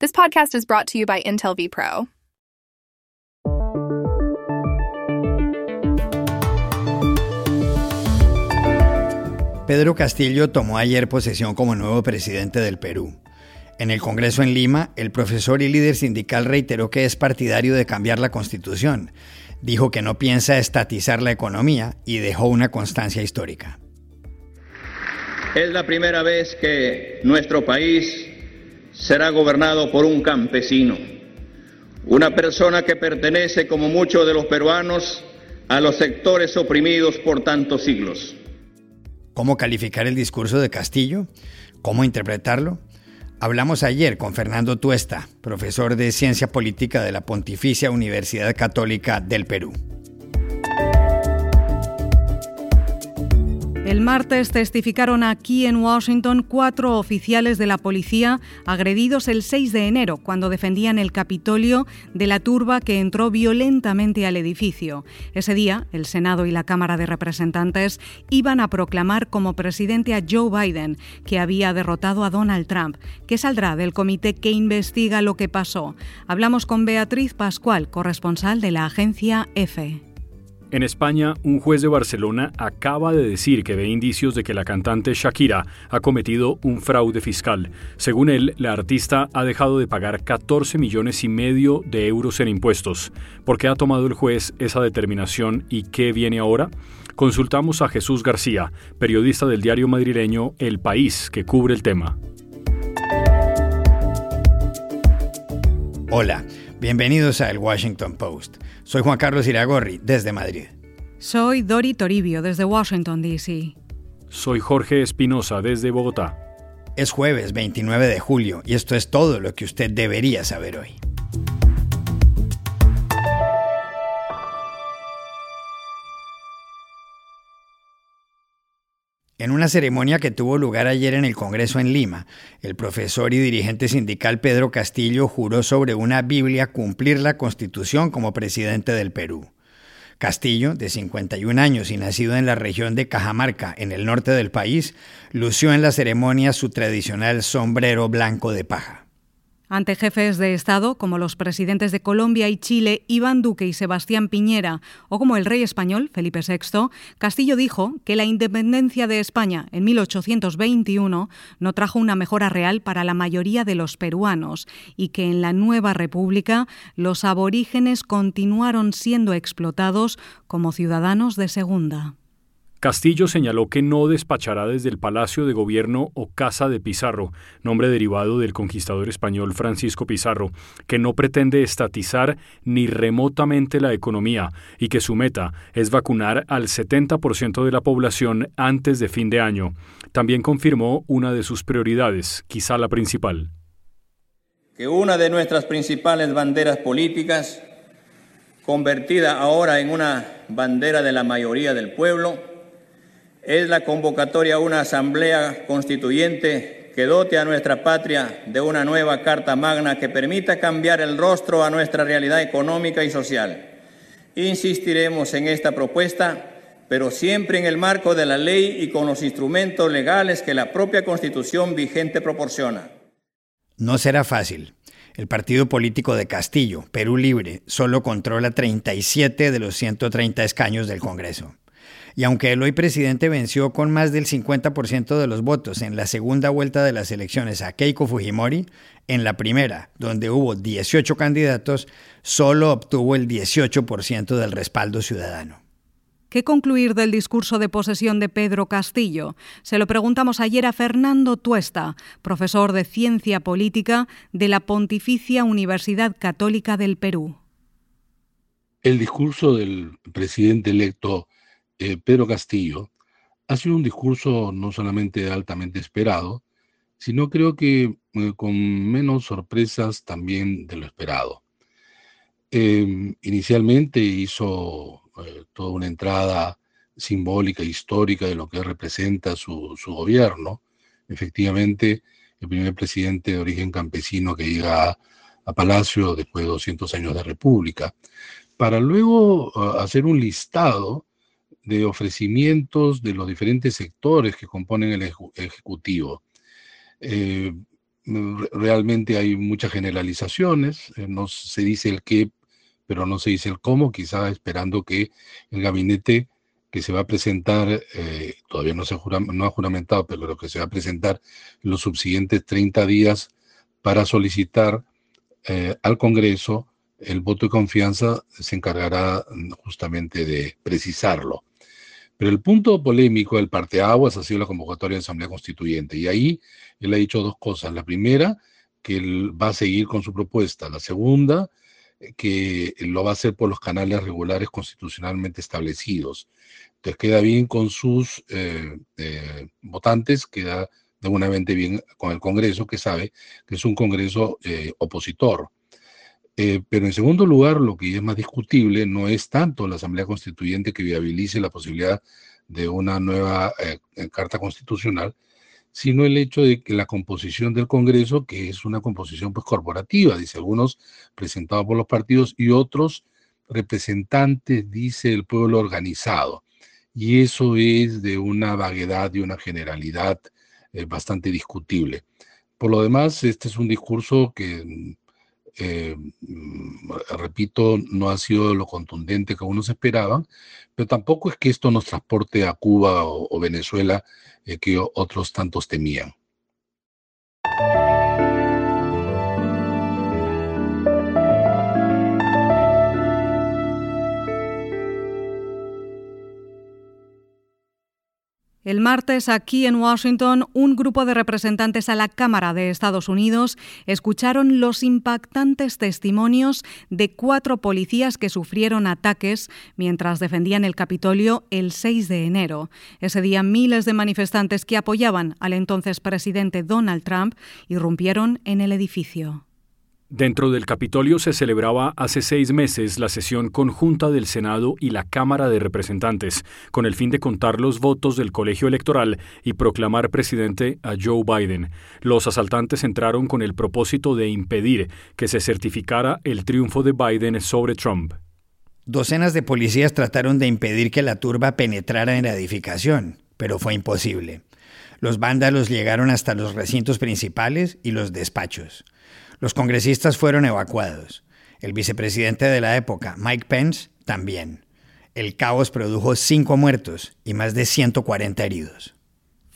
This podcast is brought to you by Intel vPro. Pedro Castillo tomó ayer posesión como nuevo presidente del Perú. En el Congreso en Lima, el profesor y líder sindical reiteró que es partidario de cambiar la constitución. Dijo que no piensa estatizar la economía y dejó una constancia histórica. Es la primera vez que nuestro país será gobernado por un campesino, una persona que pertenece, como muchos de los peruanos, a los sectores oprimidos por tantos siglos. ¿Cómo calificar el discurso de Castillo? ¿Cómo interpretarlo? Hablamos ayer con Fernando Tuesta, profesor de Ciencia Política de la Pontificia Universidad Católica del Perú. El martes testificaron aquí en Washington cuatro oficiales de la policía agredidos el 6 de enero cuando defendían el Capitolio de la turba que entró violentamente al edificio. Ese día, el Senado y la Cámara de Representantes iban a proclamar como presidente a Joe Biden, que había derrotado a Donald Trump, que saldrá del comité que investiga lo que pasó. Hablamos con Beatriz Pascual, corresponsal de la agencia EFE. En España, un juez de Barcelona acaba de decir que ve indicios de que la cantante Shakira ha cometido un fraude fiscal. Según él, la artista ha dejado de pagar 14 millones y medio de euros en impuestos. ¿Por qué ha tomado el juez esa determinación y qué viene ahora? Consultamos a Jesús García, periodista del diario madrileño El País, que cubre el tema. Hola, bienvenidos a El Washington Post. Soy Juan Carlos Iragorri, desde Madrid. Soy Dori Toribio, desde Washington, D.C. Soy Jorge Espinosa, desde Bogotá. Es jueves 29 de julio y esto es todo lo que usted debería saber hoy. En una ceremonia que tuvo lugar ayer en el Congreso en Lima, el profesor y dirigente sindical Pedro Castillo juró sobre una Biblia cumplir la Constitución como presidente del Perú. Castillo, de 51 años y nacido en la región de Cajamarca, en el norte del país, lució en la ceremonia su tradicional sombrero blanco de paja. Ante jefes de Estado como los presidentes de Colombia y Chile, Iván Duque y Sebastián Piñera, o como el rey español, Felipe VI, Castillo dijo que la independencia de España en 1821 no trajo una mejora real para la mayoría de los peruanos y que en la nueva república los aborígenes continuaron siendo explotados como ciudadanos de segunda. Castillo señaló que no despachará desde el Palacio de Gobierno o Casa de Pizarro, nombre derivado del conquistador español Francisco Pizarro, que no pretende estatizar ni remotamente la economía y que su meta es vacunar al 70% de la población antes de fin de año. También confirmó una de sus prioridades, quizá la principal. Que una de nuestras principales banderas políticas, convertida ahora en una bandera de la mayoría del pueblo, es la convocatoria a una asamblea constituyente que dote a nuestra patria de una nueva Carta Magna que permita cambiar el rostro a nuestra realidad económica y social. Insistiremos en esta propuesta, pero siempre en el marco de la ley y con los instrumentos legales que la propia Constitución vigente proporciona. No será fácil. El partido político de Castillo, Perú Libre, solo controla 37 de los 130 escaños del Congreso. Y aunque el hoy presidente venció con más del 50% de los votos en la segunda vuelta de las elecciones a Keiko Fujimori, en la primera, donde hubo 18 candidatos, solo obtuvo el 18% del respaldo ciudadano. ¿Qué concluir del discurso de posesión de Pedro Castillo? Se lo preguntamos ayer a Fernando Tuesta, profesor de Ciencia Política de la Pontificia Universidad Católica del Perú. El discurso del presidente electo eh, Pedro Castillo ha sido un discurso no solamente altamente esperado, sino creo que eh, con menos sorpresas también de lo esperado. Em, inicialmente hizo eh, toda una entrada simbólica, histórica de lo que representa su, gobierno. Efectivamente, el primer presidente de origen campesino que llega a, Palacio después de 200 años de república, para luego uh, hacer un listado de ofrecimientos de los diferentes sectores que componen el Ejecutivo. Eh, realmente hay muchas generalizaciones, eh, no se dice el qué, pero no se dice el cómo, quizá esperando que el gabinete que se va a presentar, eh, todavía no, se no ha juramentado, pero lo que se va a presentar en los subsiguientes 30 días para solicitar al Congreso el voto de confianza, se encargará justamente de precisarlo. Pero el punto polémico del parteaguas ha sido la convocatoria de Asamblea Constituyente. Y ahí él ha dicho dos cosas. La primera, que él va a seguir con su propuesta. La segunda, eh, que lo va a hacer por los canales regulares constitucionalmente establecidos. Entonces queda bien con sus eh, eh, votantes, queda de buenamente bien con el Congreso, que sabe que es un Congreso opositor. Pero en segundo lugar, lo que es más discutible no es tanto la Asamblea Constituyente que viabilice la posibilidad de una nueva Carta Constitucional, sino el hecho de que la composición del Congreso, que es una composición pues corporativa, dice algunos presentados por los partidos y otros representantes, dice el pueblo organizado. Y eso es de una vaguedad y una generalidad eh, bastante discutible. Por lo demás, este es un discurso que, eh, mm, repito, no ha sido lo contundente que algunos esperaban, pero tampoco es que esto nos transporte a Cuba o Venezuela eh, que otros tantos temían. El martes, aquí en Washington, un grupo de representantes a la Cámara de Estados Unidos escucharon los impactantes testimonios de cuatro policías que sufrieron ataques mientras defendían el Capitolio el 6 de enero. Ese día, miles de manifestantes que apoyaban al entonces presidente Donald Trump irrumpieron en el edificio. Dentro del Capitolio se celebraba hace seis meses la sesión conjunta del Senado y la Cámara de Representantes, con el fin de contar los votos del colegio electoral y proclamar presidente a Joe Biden. Los asaltantes entraron con el propósito de impedir que se certificara el triunfo de Biden sobre Trump. Docenas de policías trataron de impedir que la turba penetrara en la edificación, pero fue imposible. Los vándalos llegaron hasta los recintos principales y los despachos. Los congresistas fueron evacuados. El vicepresidente de la época, Mike Pence, también. El caos produjo cinco muertos y más de 140 heridos.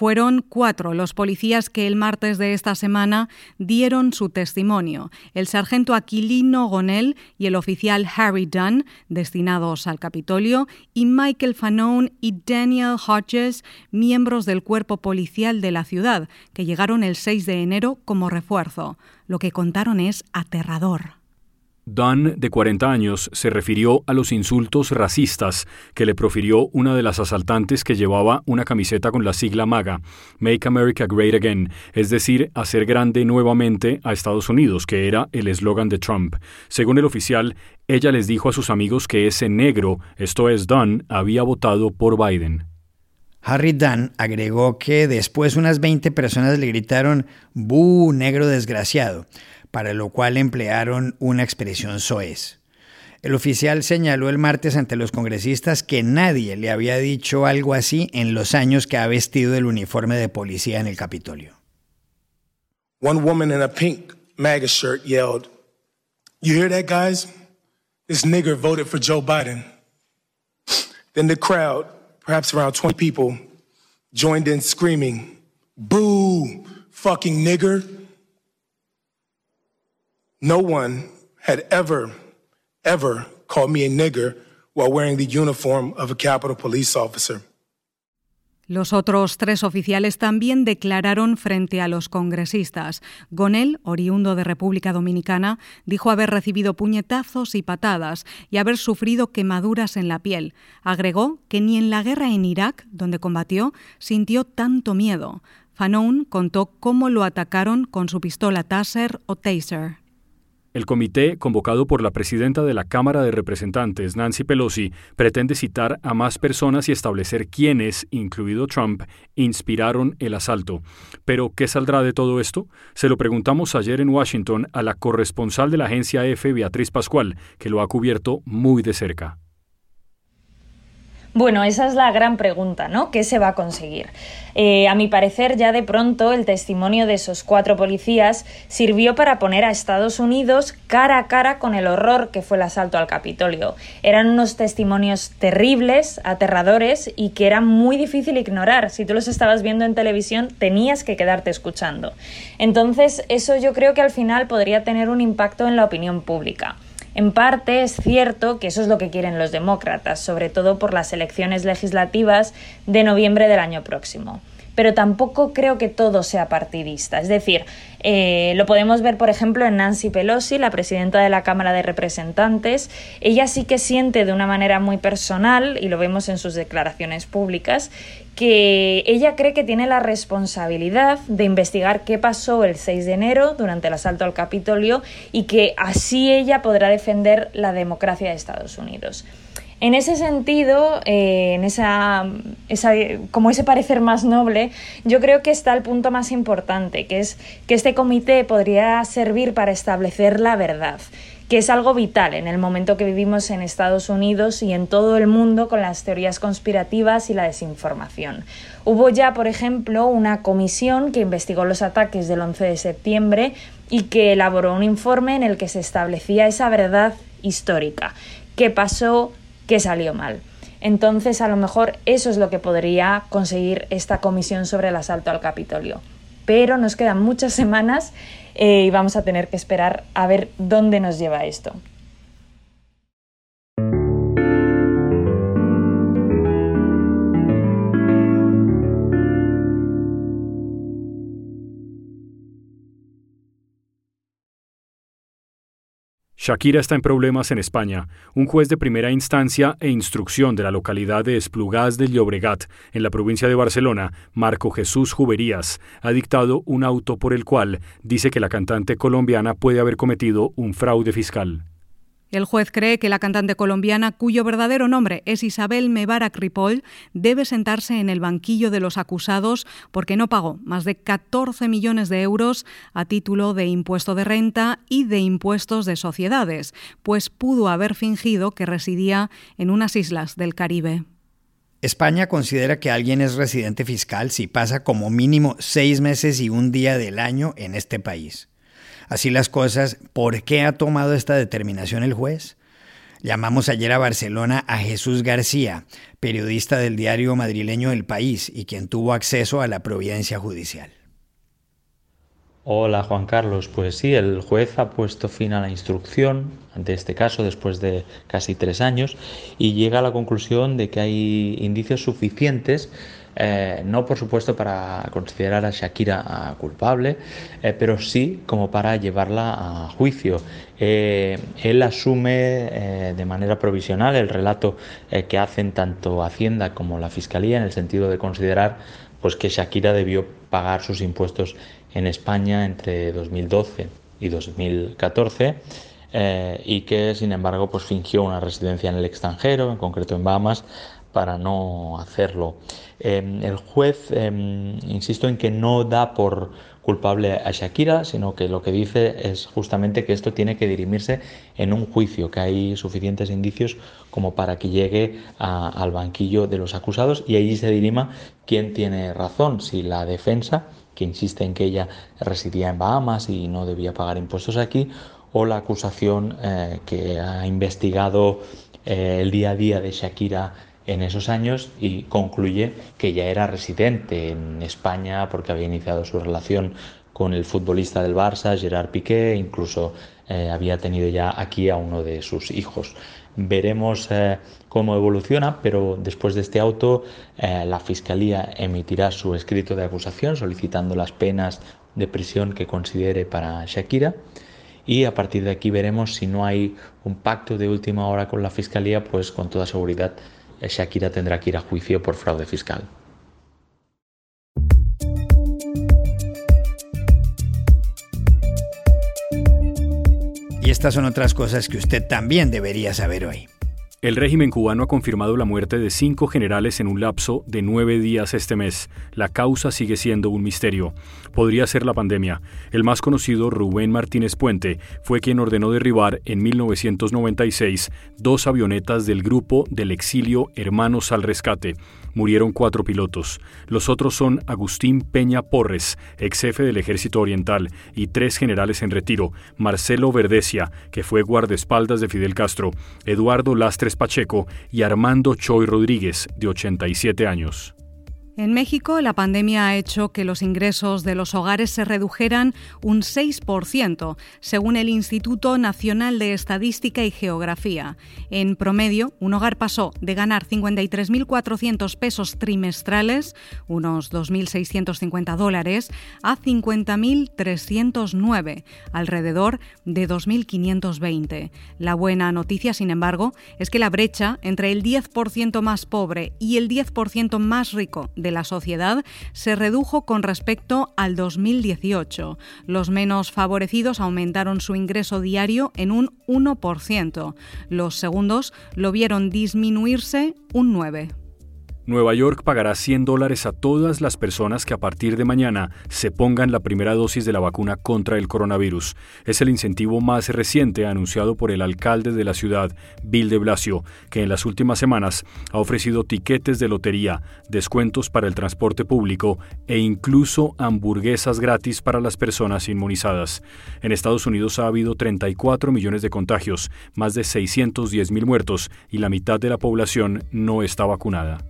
Fueron cuatro los policías que el martes de esta semana dieron su testimonio, el sargento Aquilino Gonel y el oficial Harry Dunn, destinados al Capitolio, y Michael Fanone y Daniel Hodges, miembros del cuerpo policial de la ciudad, que llegaron el 6 de enero como refuerzo. Lo que contaron es aterrador. Dunn, de 40 años, se refirió a los insultos racistas que le profirió una de las asaltantes que llevaba una camiseta con la sigla MAGA, Make America Great Again, es decir, hacer grande nuevamente a Estados Unidos, que era el eslogan de Trump. Según el oficial, ella les dijo a sus amigos que ese negro, esto es Dunn, había votado por Biden. Harry Dunn agregó que después unas 20 personas le gritaron ¡Bú, negro desgraciado! Para lo cual emplearon una expresión soez. El oficial señaló el martes ante los congresistas que nadie le había dicho algo así en los años que ha vestido el uniforme de policía en el Capitolio. One woman in a pink MAGA shirt yelled, You hear that, guys? This nigger voted for Joe Biden. Then the crowd, perhaps around 20 people, joined in screaming, Boo, fucking nigger. No one had ever, ever called me a nigger while wearing the uniform of a Capitol Police officer. Los otros tres oficiales también declararon frente a los congresistas. Gonel, oriundo de República Dominicana, dijo haber recibido puñetazos y patadas y haber sufrido quemaduras en la piel. Agregó que ni en la guerra en Irak, donde combatió, sintió tanto miedo. Fanon contó cómo lo atacaron con su pistola Taser o Taser. El comité, convocado por la presidenta de la Cámara de Representantes, Nancy Pelosi, pretende citar a más personas y establecer quiénes, incluido Trump, inspiraron el asalto. Pero, ¿qué saldrá de todo esto? Se lo preguntamos ayer en Washington a la corresponsal de la agencia EFE, Beatriz Pascual, que lo ha cubierto muy de cerca. Bueno, esa es la gran pregunta, ¿no? ¿Qué se va a conseguir? Eh, a mi parecer, ya de pronto el testimonio de esos cuatro policías sirvió para poner a Estados Unidos cara a cara con el horror que fue el asalto al Capitolio. Eran unos testimonios terribles, aterradores y que era muy difícil ignorar. Si tú los estabas viendo en televisión, tenías que quedarte escuchando. Entonces, eso yo creo que al final podría tener un impacto en la opinión pública. En parte es cierto que eso es lo que quieren los demócratas, sobre todo por las elecciones legislativas de noviembre del año próximo. Pero tampoco creo que todo sea partidista. Es decir, eh, lo podemos ver, por ejemplo, en Nancy Pelosi, la presidenta de la Cámara de Representantes. Ella sí que siente de una manera muy personal, y lo vemos en sus declaraciones públicas, que ella cree que tiene la responsabilidad de investigar qué pasó el 6 de enero durante el asalto al Capitolio y que así ella podrá defender la democracia de Estados Unidos. En ese sentido, eh, en esa, como ese parecer más noble, yo creo que está el punto más importante, que es que este comité podría servir para establecer la verdad que es algo vital en el momento que vivimos en Estados Unidos y en todo el mundo con las teorías conspirativas y la desinformación. Hubo ya, por ejemplo, una comisión que investigó los ataques del 11 de septiembre y que elaboró un informe en el que se establecía esa verdad histórica, qué pasó, qué salió mal. Entonces, a lo mejor eso es lo que podría conseguir esta comisión sobre el asalto al Capitolio. Pero nos quedan muchas semanas eh, y vamos a tener que esperar a ver dónde nos lleva esto. Shakira está en problemas en España. Un juez de primera instancia e instrucción de la localidad de Esplugas del Llobregat, en la provincia de Barcelona, Marco Jesús Juberías, ha dictado un auto por el cual dice que la cantante colombiana puede haber cometido un fraude fiscal. El juez cree que la cantante colombiana, cuyo verdadero nombre es Isabel Mebarak Ripoll, debe sentarse en el banquillo de los acusados porque no pagó más de 14 millones de euros a título de impuesto de renta y de impuestos de sociedades, pues pudo haber fingido que residía en unas islas del Caribe. España considera que alguien es residente fiscal si pasa como mínimo seis meses y un día del año en este país. Así las cosas, ¿por qué ha tomado esta determinación el juez? Llamamos ayer a Barcelona a Jesús García, periodista del diario madrileño El País y quien tuvo acceso a la providencia judicial. Hola Juan Carlos, pues sí, el juez ha puesto fin a la instrucción ante este caso después de casi tres años y llega a la conclusión de que hay indicios suficientes eh, no por supuesto para considerar a Shakira ah, culpable, eh, pero sí como para llevarla a juicio. Eh, él asume de manera provisional el relato que hacen tanto Hacienda como la Fiscalía en el sentido de considerar pues, que Shakira debió pagar sus impuestos en España entre 2012 y 2014. y que sin embargo pues fingió una residencia en el extranjero, en concreto en Bahamas, para no hacerlo. Em, el juez, em, insisto en que no da por culpable a Shakira, sino que lo que dice es justamente que esto tiene que dirimirse en un juicio, que hay suficientes indicios como para que llegue al banquillo de los acusados y allí se dirima quién tiene razón, si la defensa, que insiste en que ella residía en Bahamas y no debía pagar impuestos aquí, o la acusación eh, que ha investigado eh, el día a día de Shakira en esos años y concluye que ya era residente en España porque había iniciado su relación con el futbolista del Barça, Gerard Piqué, incluso eh, había tenido ya aquí a uno de sus hijos. Veremos eh, cómo evoluciona, pero después de este auto eh, la Fiscalía emitirá su escrito de acusación solicitando las penas de prisión que considere para Shakira y a partir de aquí veremos si no hay un pacto de última hora con la Fiscalía, pues con toda seguridad Shakira tendrá que ir a juicio por fraude fiscal. Y estas son otras cosas que usted también debería saber hoy. El régimen cubano ha confirmado la muerte de cinco generales en un lapso de nueve días este mes. La causa sigue siendo un misterio. Podría ser la pandemia. El más conocido, Rubén Martínez Puente, fue quien ordenó derribar en 1996 dos avionetas del grupo del exilio Hermanos al Rescate. Murieron cuatro pilotos. Los otros son Agustín Peña Porres, ex jefe del Ejército Oriental, y tres generales en retiro, Marcelo Verdesia, que fue guardaespaldas de Fidel Castro, Eduardo Lastres Pacheco y Armando Choy Rodríguez, de 87 años. En México, la pandemia ha hecho que los ingresos de los hogares se redujeran un 6%, según el Instituto Nacional de Estadística y Geografía. En promedio, un hogar pasó de ganar 53.400 pesos trimestrales, unos 2.650 dólares, a 50.309, alrededor de 2.520. La buena noticia, sin embargo, es que la brecha entre el 10% más pobre y el 10% más rico de la sociedad se redujo con respecto al 2018. Los menos favorecidos aumentaron su ingreso diario en un 1%. Los segundos lo vieron disminuirse un 9%. Nueva York pagará 100 dólares a todas las personas que a partir de mañana se pongan la primera dosis de la vacuna contra el coronavirus. Es el incentivo más reciente anunciado por el alcalde de la ciudad, Bill de Blasio, que en las últimas semanas ha ofrecido tiquetes de lotería, descuentos para el transporte público e incluso hamburguesas gratis para las personas inmunizadas. En Estados Unidos ha habido 34 millones de contagios, más de 610 mil muertos y la mitad de la población no está vacunada.